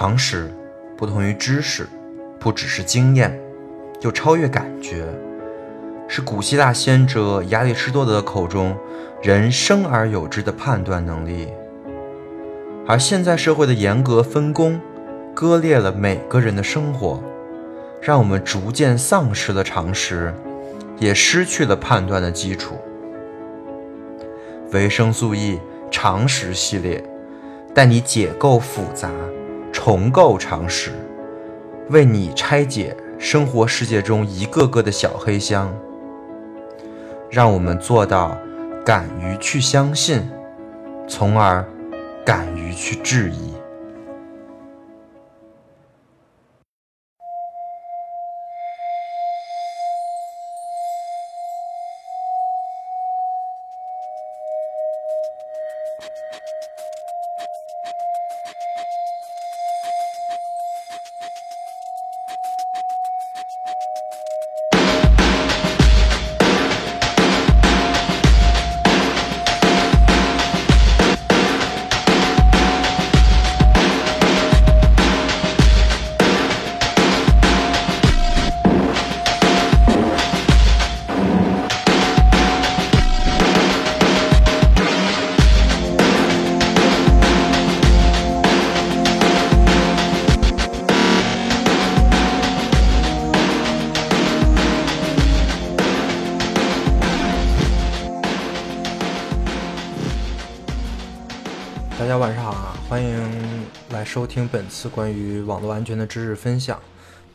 常识不同于知识，不只是经验，又超越感觉，是古希腊先哲亚里士多德口中人生而有之的判断能力。而现在社会的严格分工，割裂了每个人的生活，让我们逐渐丧失了常识，也失去了判断的基础。维生素 E 常识系列，带你解构复杂，重构常识，为你拆解生活世界中一个个的小黑箱。让我们做到敢于去相信，从而敢于去质疑。收听本次关于网络安全的知识分享。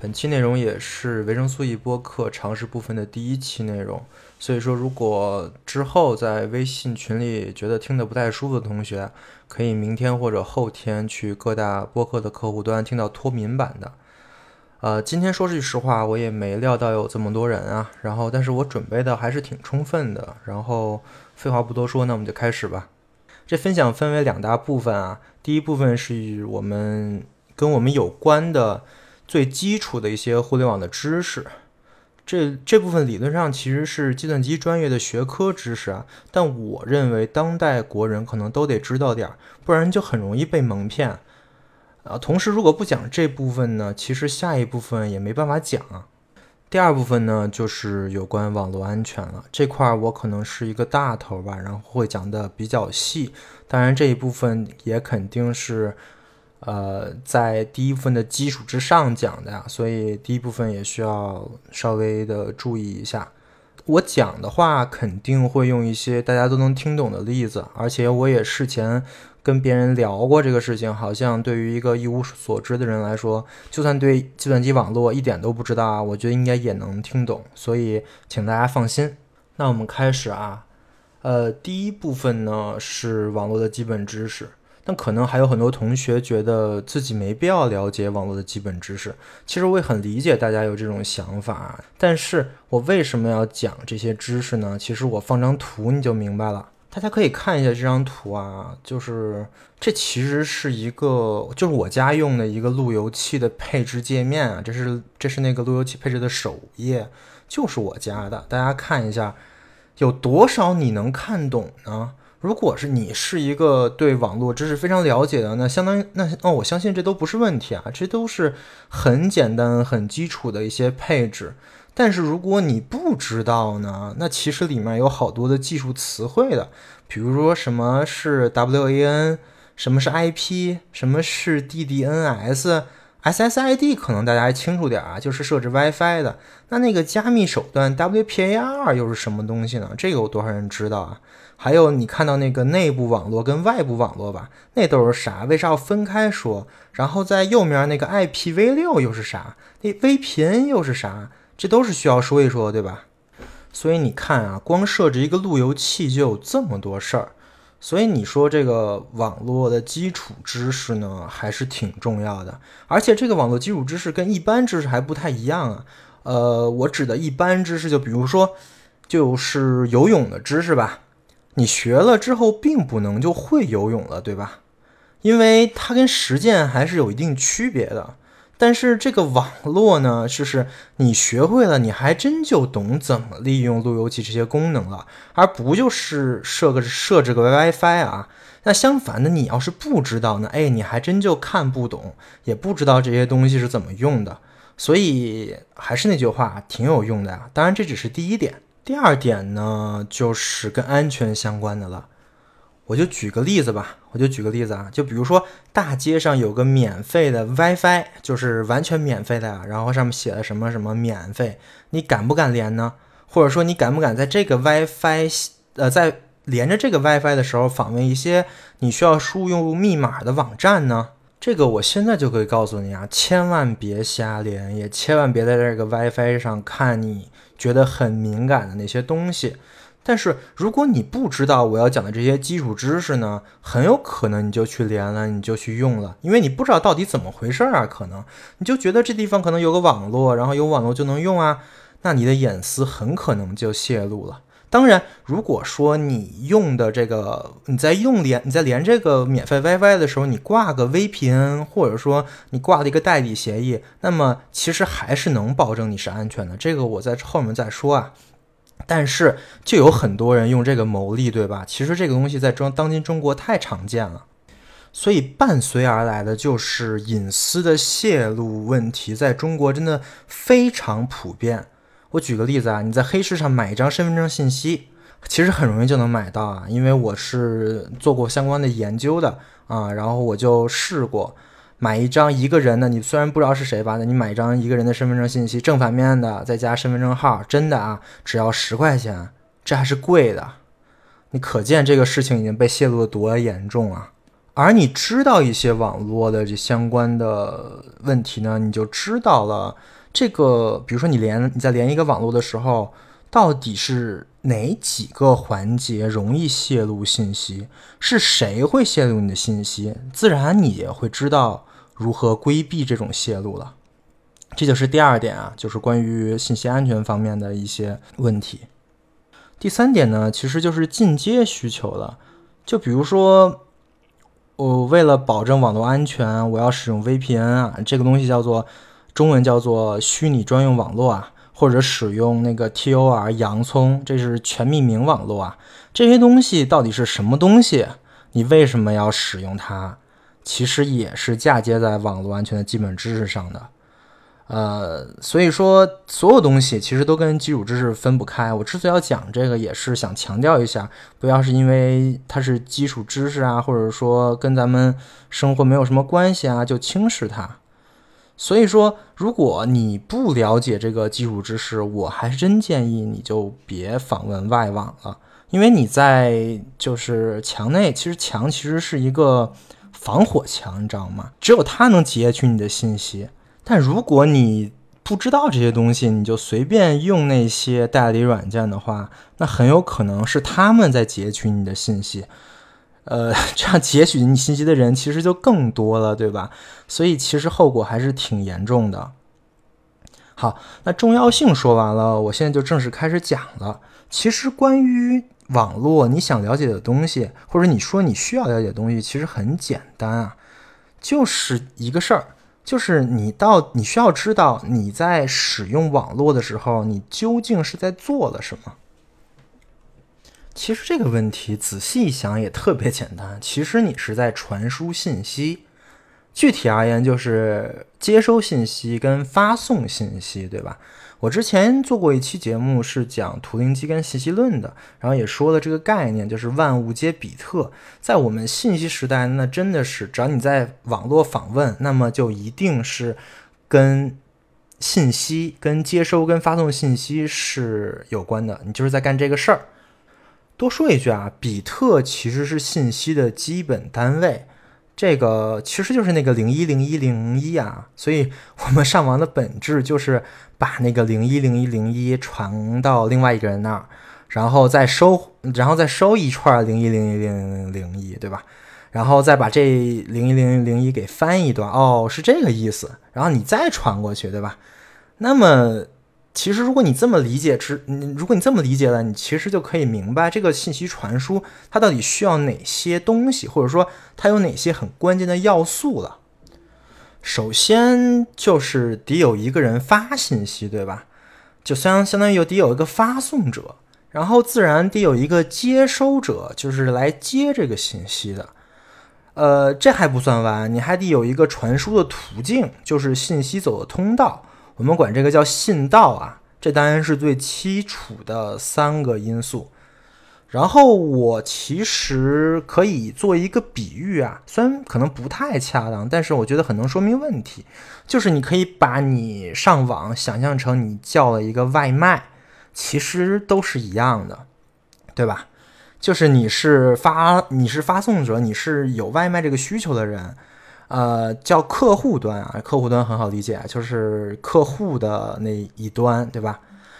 本期内容也是维生素 E 播客常识部分的第一期内容，所以说如果之后在微信群里觉得听得不太舒服的同学，可以明天或者后天去各大播客的客户端听到脱敏版的。呃，今天说句实话，我也没料到有这么多人啊，然后但是我准备的还是挺充分的，然后废话不多说，那我们就开始吧。这分享分为两大部分啊，第一部分是我们跟我们有关的最基础的一些互联网的知识，这这部分理论上其实是计算机专业的学科知识啊，但我认为当代国人可能都得知道点儿，不然就很容易被蒙骗啊。同时，如果不讲这部分呢，其实下一部分也没办法讲啊。第二部分呢，就是有关网络安全了。这块我可能是一个大头吧，然后会讲的比较细。当然，这一部分也肯定是，呃，在第一部分的基础之上讲的呀，所以第一部分也需要稍微的注意一下。我讲的话肯定会用一些大家都能听懂的例子，而且我也事前。跟别人聊过这个事情，好像对于一个一无所知的人来说，就算对计算机网络一点都不知道啊，我觉得应该也能听懂。所以，请大家放心。那我们开始啊，呃，第一部分呢是网络的基本知识，但可能还有很多同学觉得自己没必要了解网络的基本知识。其实我也很理解大家有这种想法，但是我为什么要讲这些知识呢？其实我放张图你就明白了。大家可以看一下这张图啊，就是这其实是一个，就是我家用的一个路由器的配置界面啊，这是这是那个路由器配置的首页，就是我家的。大家看一下，有多少你能看懂呢？如果是你是一个对网络知识非常了解的，那相当于那哦，我相信这都不是问题啊，这都是很简单、很基础的一些配置。但是如果你不知道呢，那其实里面有好多的技术词汇的，比如说什么是 WAN，什么是 IP，什么是 DDNS，SSID 可能大家还清楚点啊，就是设置 WiFi 的。那那个加密手段 WPA2 又是什么东西呢？这个有多少人知道啊？还有你看到那个内部网络跟外部网络吧，那都是啥？为啥要分开说？然后在右面那个 IPv6 又是啥？那 VPN 又是啥？这都是需要说一说，对吧？所以你看啊，光设置一个路由器就有这么多事儿，所以你说这个网络的基础知识呢，还是挺重要的。而且这个网络基础知识跟一般知识还不太一样啊。呃，我指的一般知识，就比如说，就是游泳的知识吧。你学了之后，并不能就会游泳了，对吧？因为它跟实践还是有一定区别的。但是这个网络呢，就是你学会了，你还真就懂怎么利用路由器这些功能了，而不就是设个设置个 WiFi 啊。那相反的，你要是不知道呢，哎，你还真就看不懂，也不知道这些东西是怎么用的。所以还是那句话，挺有用的呀。当然，这只是第一点。第二点呢，就是跟安全相关的了。我就举个例子吧，我就举个例子啊，就比如说大街上有个免费的 WiFi，就是完全免费的呀，然后上面写了什么什么免费，你敢不敢连呢？或者说你敢不敢在这个 WiFi，呃，在连着这个 WiFi 的时候访问一些你需要输入密码的网站呢？这个我现在就可以告诉你啊，千万别瞎连，也千万别在这个 WiFi 上看你觉得很敏感的那些东西。但是如果你不知道我要讲的这些基础知识呢，很有可能你就去连了，你就去用了，因为你不知道到底怎么回事啊，可能你就觉得这地方可能有个网络，然后有网络就能用啊，那你的隐私很可能就泄露了。当然，如果说你用的这个你在用连你在连这个免费 WiFi 的时候，你挂个 VPN，或者说你挂了一个代理协议，那么其实还是能保证你是安全的。这个我在后面再说啊。但是就有很多人用这个牟利，对吧？其实这个东西在中当今中国太常见了，所以伴随而来的就是隐私的泄露问题，在中国真的非常普遍。我举个例子啊，你在黑市上买一张身份证信息，其实很容易就能买到啊，因为我是做过相关的研究的啊，然后我就试过。买一张一个人的，你虽然不知道是谁吧，那你买一张一个人的身份证信息，正反面的，再加身份证号，真的啊，只要十块钱，这还是贵的。你可见这个事情已经被泄露的多严重啊！而你知道一些网络的这相关的问题呢，你就知道了这个，比如说你连你在连一个网络的时候。到底是哪几个环节容易泄露信息？是谁会泄露你的信息？自然你也会知道如何规避这种泄露了。这就是第二点啊，就是关于信息安全方面的一些问题。第三点呢，其实就是进阶需求了。就比如说，我为了保证网络安全，我要使用 VPN 啊，这个东西叫做中文叫做虚拟专用网络啊。或者使用那个 Tor 洋葱，这是全匿名网络啊。这些东西到底是什么东西？你为什么要使用它？其实也是嫁接在网络安全的基本知识上的。呃，所以说所有东西其实都跟基础知识分不开。我之所以要讲这个，也是想强调一下，不要是因为它是基础知识啊，或者说跟咱们生活没有什么关系啊，就轻视它。所以说，如果你不了解这个基础知识，我还真建议你就别访问外网了，因为你在就是墙内，其实墙其实是一个防火墙，你知道吗？只有它能截取你的信息。但如果你不知道这些东西，你就随便用那些代理软件的话，那很有可能是他们在截取你的信息。呃，这样截取你信息的人其实就更多了，对吧？所以其实后果还是挺严重的。好，那重要性说完了，我现在就正式开始讲了。其实关于网络，你想了解的东西，或者你说你需要了解的东西，其实很简单啊，就是一个事儿，就是你到你需要知道你在使用网络的时候，你究竟是在做了什么。其实这个问题仔细一想也特别简单。其实你是在传输信息，具体而言就是接收信息跟发送信息，对吧？我之前做过一期节目是讲图灵机跟信息论的，然后也说了这个概念，就是万物皆比特。在我们信息时代，那真的是只要你在网络访问，那么就一定是跟信息、跟接收、跟发送信息是有关的，你就是在干这个事儿。多说一句啊，比特其实是信息的基本单位，这个其实就是那个零一零一零一啊，所以我们上网的本质就是把那个零一零一零一传到另外一个人那儿，然后再收，然后再收一串零一零一零零一，对吧？然后再把这零一零零一给翻一段，哦，是这个意思，然后你再传过去，对吧？那么。其实，如果你这么理解，之，如果你这么理解了，你其实就可以明白这个信息传输它到底需要哪些东西，或者说它有哪些很关键的要素了。首先就是得有一个人发信息，对吧？就相相当于有得有一个发送者，然后自然得有一个接收者，就是来接这个信息的。呃，这还不算完，你还得有一个传输的途径，就是信息走的通道，我们管这个叫信道啊。这当然是最基础的三个因素。然后我其实可以做一个比喻啊，虽然可能不太恰当，但是我觉得很能说明问题。就是你可以把你上网想象成你叫了一个外卖，其实都是一样的，对吧？就是你是发你是发送者，你是有外卖这个需求的人，呃，叫客户端啊，客户端很好理解，就是客户的那一端，对吧？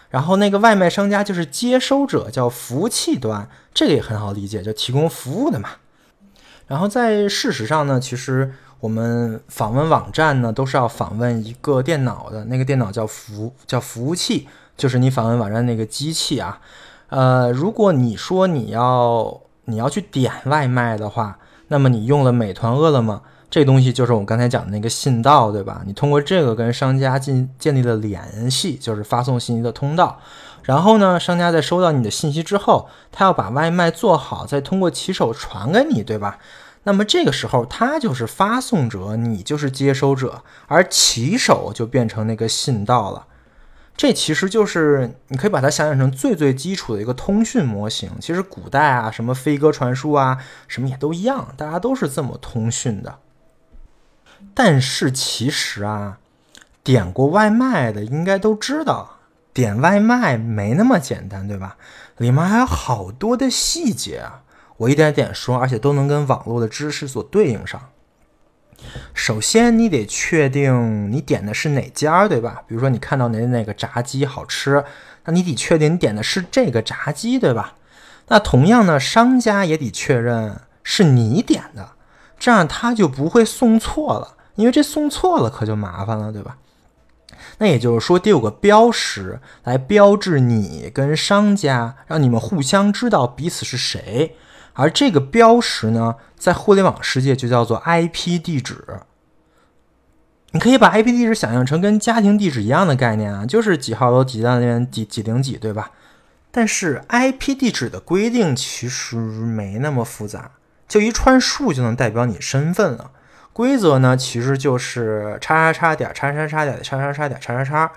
然后那个外卖商家就是接收者，叫服务器端，这个也很好理解，就提供服务的嘛。然后在事实上呢，其实我们访问网站呢，都是要访问一个电脑的，那个电脑叫服叫服务器，就是你访问网站那个机器啊。呃，如果你说你要你要去点外卖的话，那么你用了美团、饿了么。这东西就是我们刚才讲的那个信道，对吧？你通过这个跟商家进建立了联系，就是发送信息的通道。然后呢，商家在收到你的信息之后，他要把外卖做好，再通过骑手传给你，对吧？那么这个时候，他就是发送者，你就是接收者，而骑手就变成那个信道了。这其实就是你可以把它想象成最最基础的一个通讯模型。其实古代啊，什么飞鸽传书啊，什么也都一样，大家都是这么通讯的。但是其实啊，点过外卖的应该都知道，点外卖没那么简单，对吧？里面还有好多的细节啊，我一点点说，而且都能跟网络的知识所对应上。首先，你得确定你点的是哪家，对吧？比如说你看到哪哪个炸鸡好吃，那你得确定你点的是这个炸鸡，对吧？那同样呢，商家也得确认是你点的，这样他就不会送错了。因为这送错了可就麻烦了，对吧？那也就是说得有个标识来标志你跟商家，让你们互相知道彼此是谁。而这个标识呢，在互联网世界就叫做 IP 地址。你可以把 IP 地址想象成跟家庭地址一样的概念啊，就是几号楼几单元几几零几，对吧？但是 IP 地址的规定其实没那么复杂，就一串数就能代表你身份了。规则呢，其实就是叉叉叉点叉叉叉点叉叉叉点叉叉叉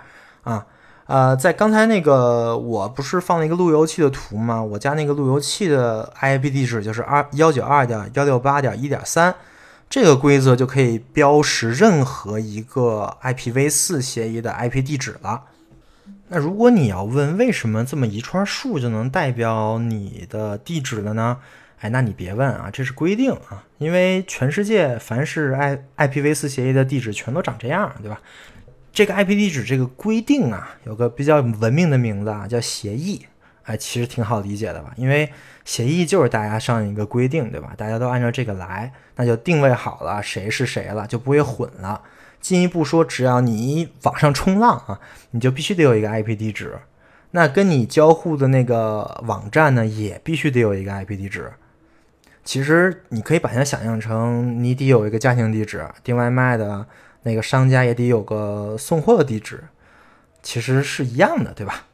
啊，呃，在刚才那个我不是放了一个路由器的图吗？我家那个路由器的 IP 地址就是二幺九二点幺六八点一点三，这个规则就可以标识任何一个 IPv4 协议的 IP 地址了。那如果你要问为什么这么一串数就能代表你的地址了呢？哎，那你别问啊，这是规定啊，因为全世界凡是 I IPv4 协议的地址全都长这样，对吧？这个 IP 地址这个规定啊，有个比较文明的名字啊，叫协议。哎，其实挺好理解的吧？因为协议就是大家上一个规定，对吧？大家都按照这个来，那就定位好了谁是谁了，就不会混了。进一步说，只要你网上冲浪啊，你就必须得有一个 IP 地址，那跟你交互的那个网站呢，也必须得有一个 IP 地址。其实你可以把它想象成，你得有一个家庭地址，订外卖的那个商家也得有个送货的地址，其实是一样的，对吧？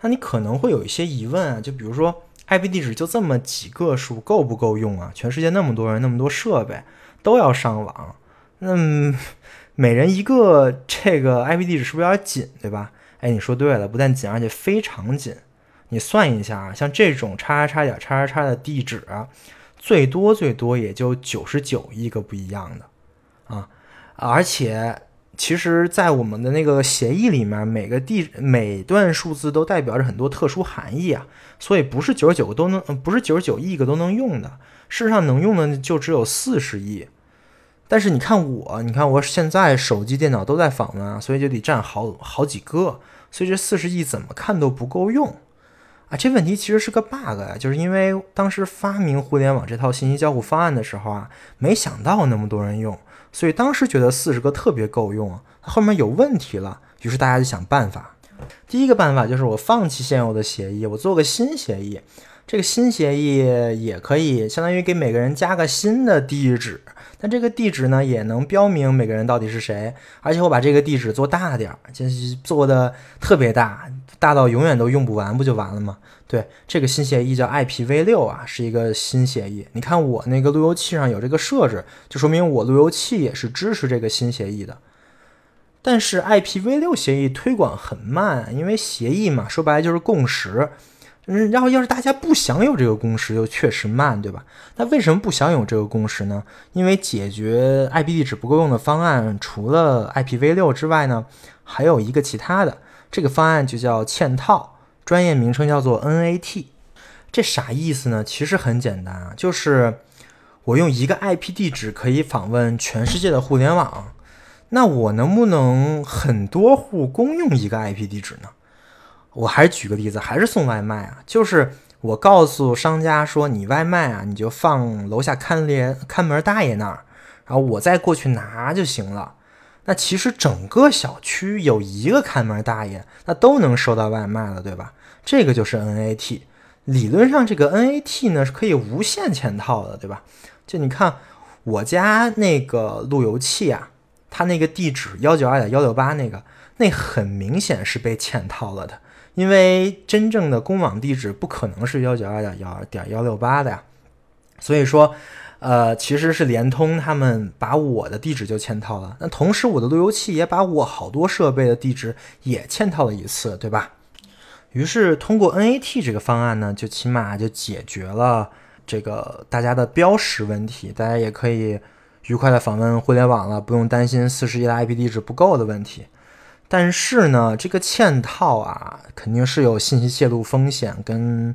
那你可能会有一些疑问啊，就比如说 IP 地址就这么几个数，够不够用啊？全世界那么多人，那么多设备都要上网，那 每人一个这个 IP 地址是不是有点紧，对吧？哎，你说对了，不但紧，而且非常紧。你算一下啊，像这种叉叉叉点叉叉叉的地址，最多最多也就九十九亿个不一样的啊！而且，其实，在我们的那个协议里面，每个地每段数字都代表着很多特殊含义啊，所以不是九十九个都能，不是九十九亿个都能用的。事实上，能用的就只有四十亿。但是你看我，你看我现在手机、电脑都在访问啊，所以就得占好好几个，所以这四十亿怎么看都不够用。啊，这问题其实是个 bug 呀，就是因为当时发明互联网这套信息交互方案的时候啊，没想到那么多人用，所以当时觉得四十个特别够用，后面有问题了，于是大家就想办法。第一个办法就是我放弃现有的协议，我做个新协议，这个新协议也可以相当于给每个人加个新的地址，但这个地址呢也能标明每个人到底是谁，而且我把这个地址做大点儿，就是做的特别大，大到永远都用不完，不就完了吗？对，这个新协议叫 IPv6 啊，是一个新协议。你看我那个路由器上有这个设置，就说明我路由器也是支持这个新协议的。但是 IPv6 协议推广很慢，因为协议嘛，说白了就是共识。嗯，然后要是大家不享有这个共识，又确实慢，对吧？那为什么不享有这个共识呢？因为解决 IP 地址不够用的方案，除了 IPv6 之外呢，还有一个其他的。这个方案就叫嵌套，专业名称叫做 NAT。这啥意思呢？其实很简单啊，就是我用一个 IP 地址可以访问全世界的互联网。那我能不能很多户共用一个 IP 地址呢？我还是举个例子，还是送外卖啊，就是我告诉商家说，你外卖啊，你就放楼下看连看门大爷那儿，然后我再过去拿就行了。那其实整个小区有一个看门大爷，那都能收到外卖了，对吧？这个就是 NAT。理论上，这个 NAT 呢是可以无限嵌套的，对吧？就你看我家那个路由器啊，它那个地址幺九二点幺六八那个，那很明显是被嵌套了的。因为真正的公网地址不可能是幺九二点幺点幺六八的呀，所以说，呃，其实是联通他们把我的地址就嵌套了。那同时，我的路由器也把我好多设备的地址也嵌套了一次，对吧？于是通过 NAT 这个方案呢，就起码就解决了这个大家的标识问题，大家也可以愉快的访问互联网了，不用担心四十亿的 IP 地址不够的问题。但是呢，这个嵌套啊，肯定是有信息泄露风险跟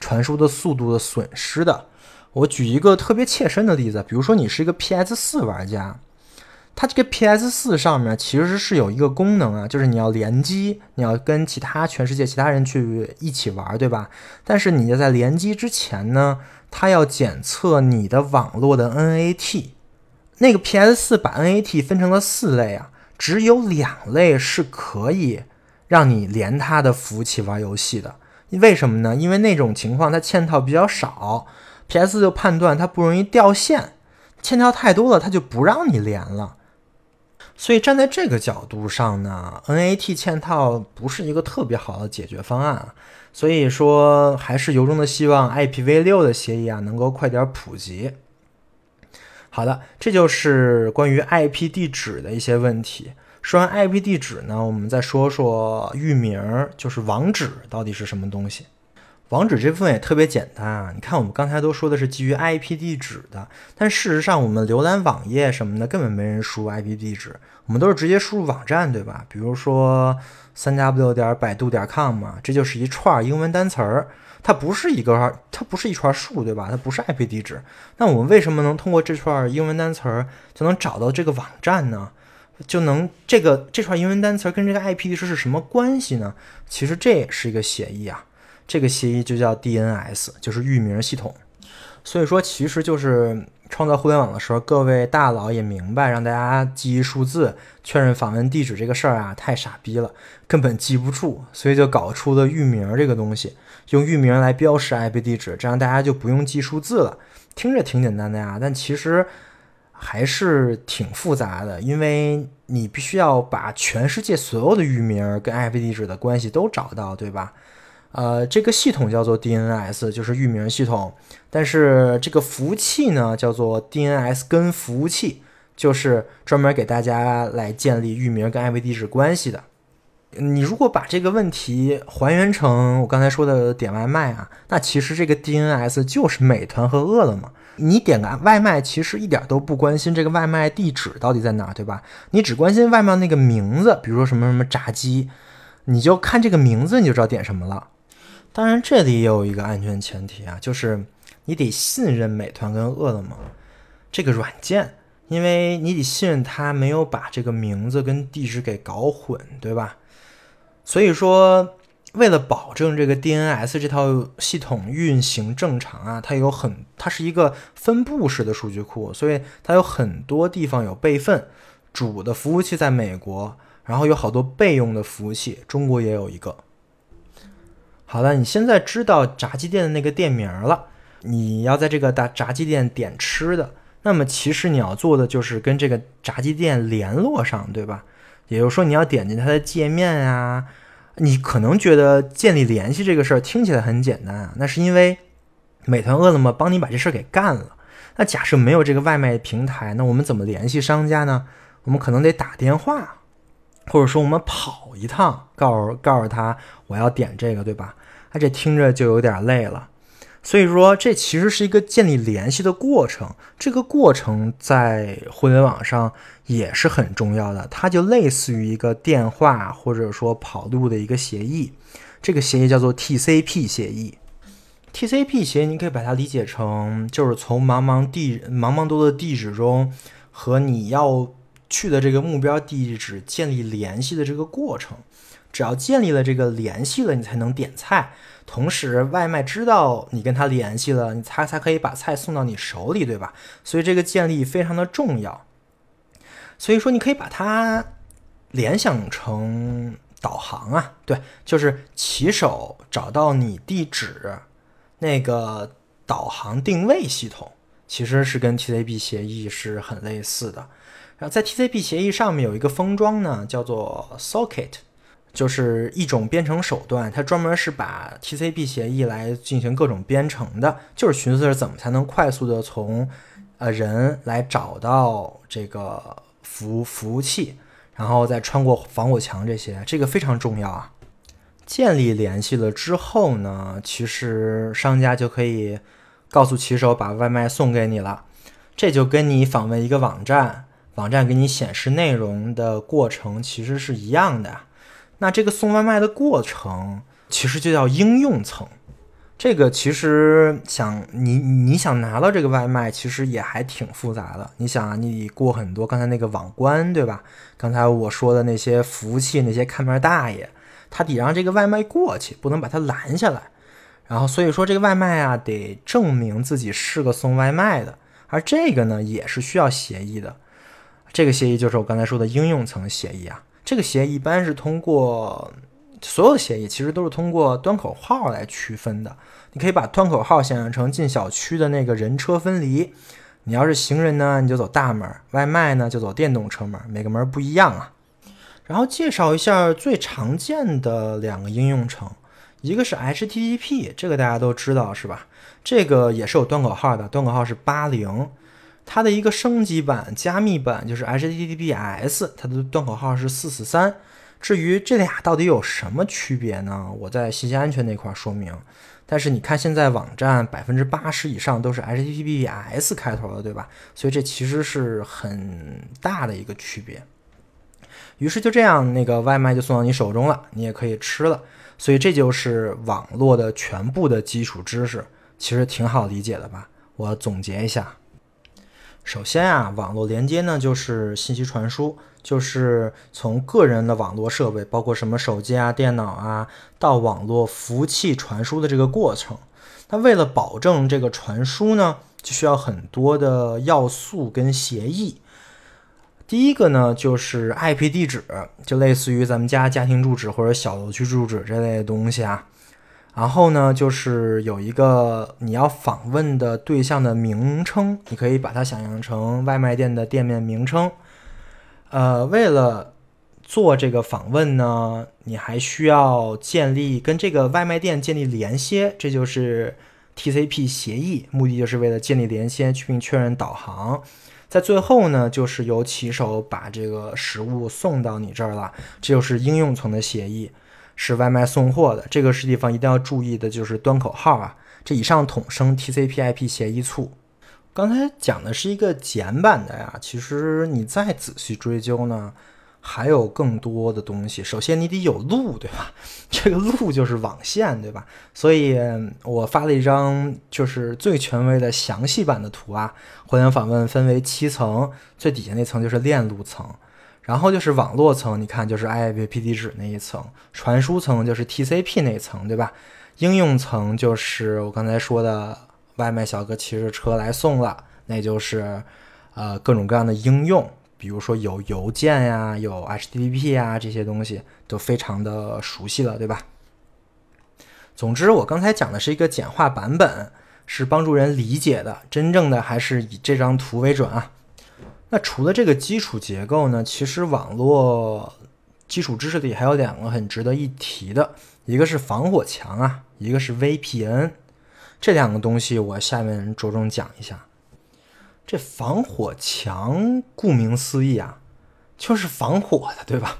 传输的速度的损失的。我举一个特别切身的例子，比如说你是一个 PS 四玩家，它这个 PS 四上面其实是有一个功能啊，就是你要联机，你要跟其他全世界其他人去一起玩，对吧？但是你要在联机之前呢，它要检测你的网络的 NAT。那个 PS 四把 NAT 分成了四类啊。只有两类是可以让你连它的服务器玩游戏的，为什么呢？因为那种情况它嵌套比较少，PS 就判断它不容易掉线，嵌套太多了它就不让你连了。所以站在这个角度上呢，NAT 嵌套不是一个特别好的解决方案。所以说，还是由衷的希望 IPv6 的协议啊能够快点普及。好的，这就是关于 IP 地址的一些问题。说完 IP 地址呢，我们再说说域名，就是网址到底是什么东西。网址这部分也特别简单啊，你看我们刚才都说的是基于 IP 地址的，但事实上我们浏览网页什么的根本没人输 IP 地址，我们都是直接输入网站，对吧？比如说三 w 点百度点 com 嘛，这就是一串英文单词儿。它不是一个，它不是一串数，对吧？它不是 IP 地址。那我们为什么能通过这串英文单词儿就能找到这个网站呢？就能这个这串英文单词跟这个 IP 地址是什么关系呢？其实这也是一个协议啊，这个协议就叫 DNS，就是域名系统。所以说，其实就是创造互联网的时候，各位大佬也明白，让大家记忆数字、确认访问地址这个事儿啊，太傻逼了，根本记不住，所以就搞出了域名这个东西。用域名来标识 IP 地址，这样大家就不用记数字了。听着挺简单的呀，但其实还是挺复杂的，因为你必须要把全世界所有的域名跟 IP 地址的关系都找到，对吧？呃，这个系统叫做 DNS，就是域名系统。但是这个服务器呢，叫做 DNS 跟服务器，就是专门给大家来建立域名跟 IP 地址关系的。你如果把这个问题还原成我刚才说的点外卖啊，那其实这个 DNS 就是美团和饿了么。你点个外卖，其实一点都不关心这个外卖地址到底在哪，对吧？你只关心外卖那个名字，比如说什么什么炸鸡，你就看这个名字你就知道点什么了。当然，这里也有一个安全前提啊，就是你得信任美团跟饿了么这个软件，因为你得信任它没有把这个名字跟地址给搞混，对吧？所以说，为了保证这个 DNS 这套系统运行正常啊，它有很，它是一个分布式的数据库，所以它有很多地方有备份。主的服务器在美国，然后有好多备用的服务器，中国也有一个。好了，你现在知道炸鸡店的那个店名了，你要在这个大炸鸡店点吃的，那么其实你要做的就是跟这个炸鸡店联络上，对吧？也就是说，你要点进它的界面啊。你可能觉得建立联系这个事儿听起来很简单啊，那是因为美团、饿了么帮你把这事儿给干了。那假设没有这个外卖平台，那我们怎么联系商家呢？我们可能得打电话，或者说我们跑一趟，告诉告诉他我要点这个，对吧？啊，这听着就有点累了。所以说，这其实是一个建立联系的过程。这个过程在互联网上也是很重要的，它就类似于一个电话或者说跑路的一个协议。这个协议叫做 TCP 协议。TCP 协议你可以把它理解成，就是从茫茫地茫茫多的地址中和你要去的这个目标地址建立联系的这个过程。只要建立了这个联系了，你才能点菜。同时，外卖知道你跟他联系了，你才才可以把菜送到你手里，对吧？所以这个建立非常的重要。所以说，你可以把它联想成导航啊，对，就是骑手找到你地址那个导航定位系统，其实是跟 TCP 协议是很类似的。然后在 TCP 协议上面有一个封装呢，叫做 Socket。就是一种编程手段，它专门是把 TCP 协议来进行各种编程的，就是寻思着怎么才能快速的从呃人来找到这个服服务器，然后再穿过防火墙这些，这个非常重要啊。建立联系了之后呢，其实商家就可以告诉骑手把外卖送给你了，这就跟你访问一个网站，网站给你显示内容的过程其实是一样的。那这个送外卖的过程其实就叫应用层，这个其实想你你想拿到这个外卖，其实也还挺复杂的。你想啊，你得过很多刚才那个网关，对吧？刚才我说的那些服务器那些看门大爷，他得让这个外卖过去，不能把它拦下来。然后所以说这个外卖啊，得证明自己是个送外卖的，而这个呢也是需要协议的。这个协议就是我刚才说的应用层协议啊。这个协议一般是通过所有的协议，其实都是通过端口号来区分的。你可以把端口号想象成进小区的那个人车分离。你要是行人呢，你就走大门；外卖呢，就走电动车门。每个门不一样啊。然后介绍一下最常见的两个应用层，一个是 HTTP，这个大家都知道是吧？这个也是有端口号的，端口号是八零。它的一个升级版、加密版就是 HTTPS，它的端口号是四四三。至于这俩到底有什么区别呢？我在信息安全那块说明。但是你看，现在网站百分之八十以上都是 HTTPS 开头的，对吧？所以这其实是很大的一个区别。于是就这样，那个外卖就送到你手中了，你也可以吃了。所以这就是网络的全部的基础知识，其实挺好理解的吧？我总结一下。首先啊，网络连接呢就是信息传输，就是从个人的网络设备，包括什么手机啊、电脑啊，到网络服务器传输的这个过程。那为了保证这个传输呢，就需要很多的要素跟协议。第一个呢就是 IP 地址，就类似于咱们家家庭住址或者小区住址这类的东西啊。然后呢，就是有一个你要访问的对象的名称，你可以把它想象成外卖店的店面名称。呃，为了做这个访问呢，你还需要建立跟这个外卖店建立连接，这就是 TCP 协议，目的就是为了建立连接，并确认导航。在最后呢，就是由骑手把这个食物送到你这儿了，这就是应用层的协议。是外卖送货的，这个是地方一定要注意的，就是端口号啊。这以上统称 TCP/IP 协议簇。刚才讲的是一个简版的呀，其实你再仔细追究呢，还有更多的东西。首先你得有路，对吧？这个路就是网线，对吧？所以我发了一张就是最权威的详细版的图啊。互联网访问分为七层，最底下那层就是链路层。然后就是网络层，你看就是 IP 地址那一层；传输层就是 TCP 那一层，对吧？应用层就是我刚才说的，外卖小哥骑着车来送了，那就是呃各种各样的应用，比如说有邮件呀，有 HTTP 呀这些东西都非常的熟悉了，对吧？总之，我刚才讲的是一个简化版本。是帮助人理解的，真正的还是以这张图为准啊。那除了这个基础结构呢，其实网络基础知识里还有两个很值得一提的，一个是防火墙啊，一个是 VPN。这两个东西我下面着重讲一下。这防火墙顾名思义啊，就是防火的，对吧？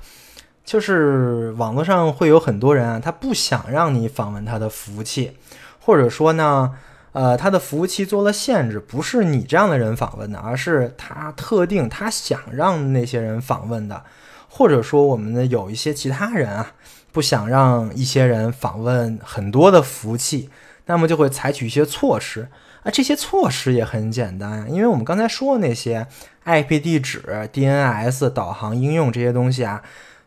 就是网络上会有很多人啊，他不想让你访问他的服务器，或者说呢，呃，他的服务器做了限制，不是你这样的人访问的，而是他特定他想让那些人访问的，或者说我们的有一些其他人啊，不想让一些人访问很多的服务器，那么就会采取一些措施啊。这些措施也很简单，因为我们刚才说的那些 IP 地址、DNS 导航应用这些东西啊。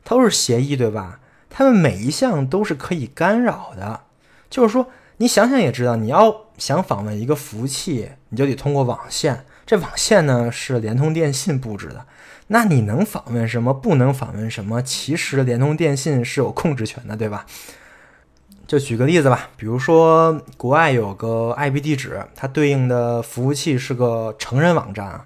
都是协议，对吧？他们每一项都是可以干扰的。就是说，你想想也知道，你要想访问一个服务器，你就得通过网线。这网线呢是联通电信布置的。那你能访问什么，不能访问什么？其实联通电信是有控制权的，对吧？就举个例子吧，比如说国外有个 IP 地址，它对应的服务器是个成人网站啊。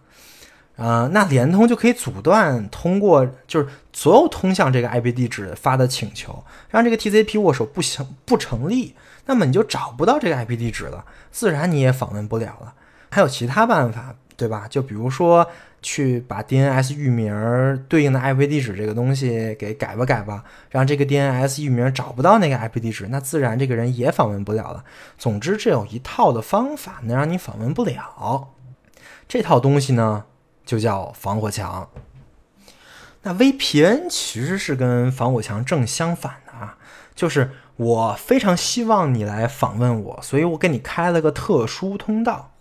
呃，那联通就可以阻断通过，就是所有通向这个 IP 地址发的请求，让这个 TCP 握手不成不成立，那么你就找不到这个 IP 地址了，自然你也访问不了了。还有其他办法，对吧？就比如说去把 DNS 域名对应的 IP 地址这个东西给改吧改吧，让这个 DNS 域名找不到那个 IP 地址，那自然这个人也访问不了了。总之，这有一套的方法能让你访问不了。这套东西呢？就叫防火墙。那 VPN 其实是跟防火墙正相反的啊，就是我非常希望你来访问我，所以我给你开了个特殊通道。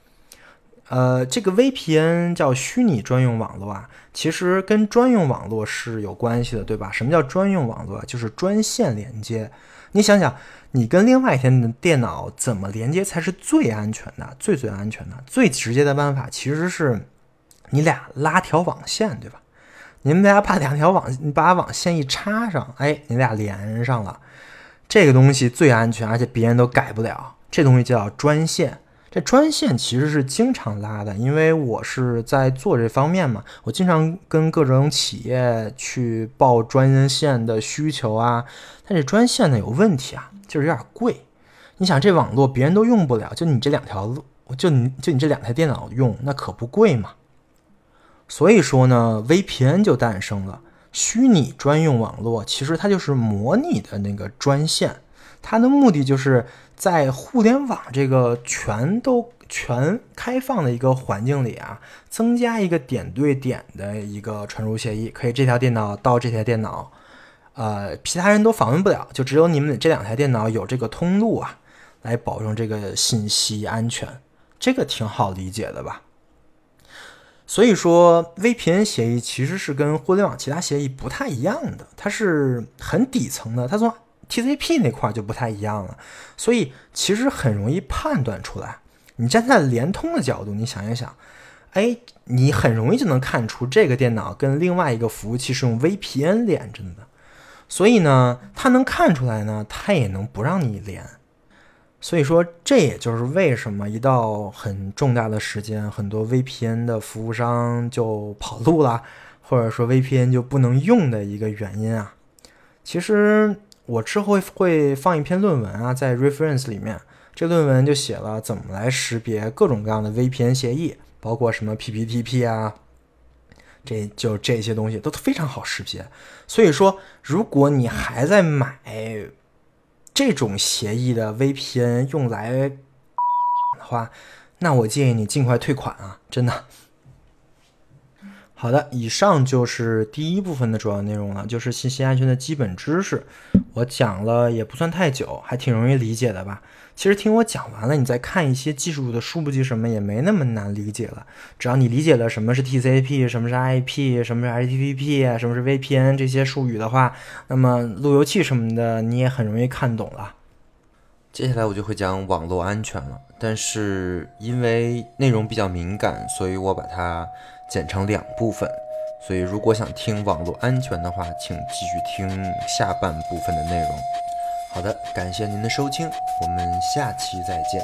呃，这个 VPN 叫虚拟专用网络啊，其实跟专用网络是有关系的，对吧？什么叫专用网络？就是专线连接。你想想，你跟另外一台电脑怎么连接才是最安全的、最最安全的、最直接的办法？其实是。你俩拉条网线，对吧？你们俩把两条网，你把网线一插上，哎，你俩连上了。这个东西最安全，而且别人都改不了。这东西叫专线。这专线其实是经常拉的，因为我是在做这方面嘛，我经常跟各种企业去报专线的需求啊。但这专线呢有问题啊，就是有点贵。你想这网络别人都用不了，就你这两条路，就你就你这两台电脑用，那可不贵嘛。所以说呢，VPN 就诞生了。虚拟专用网络其实它就是模拟的那个专线，它的目的就是在互联网这个全都全开放的一个环境里啊，增加一个点对点的一个传输协议，可以这条电脑到这台电脑，呃，其他人都访问不了，就只有你们这两台电脑有这个通路啊，来保证这个信息安全。这个挺好理解的吧？所以说，VPN 协议其实是跟互联网其他协议不太一样的，它是很底层的，它从 TCP 那块就不太一样了，所以其实很容易判断出来。你站在联通的角度，你想一想，哎，你很容易就能看出这个电脑跟另外一个服务器是用 VPN 连着的，所以呢，它能看出来呢，它也能不让你连。所以说，这也就是为什么一到很重大的时间，很多 VPN 的服务商就跑路了，或者说 VPN 就不能用的一个原因啊。其实我之后会放一篇论文啊，在 Reference 里面，这论文就写了怎么来识别各种各样的 VPN 协议，包括什么 PPTP 啊，这就这些东西都非常好识别。所以说，如果你还在买，这种协议的 VPN 用来的话，那我建议你尽快退款啊！真的。好的，以上就是第一部分的主要内容了，就是信息安全的基本知识。我讲了也不算太久，还挺容易理解的吧？其实听我讲完了，你再看一些技术的书籍什么也没那么难理解了。只要你理解了什么是 TCP，什么是 IP，什么是 HTTP，什么是 VPN 这些术语的话，那么路由器什么的你也很容易看懂了。接下来我就会讲网络安全了，但是因为内容比较敏感，所以我把它。剪成两部分，所以如果想听网络安全的话，请继续听下半部分的内容。好的，感谢您的收听，我们下期再见。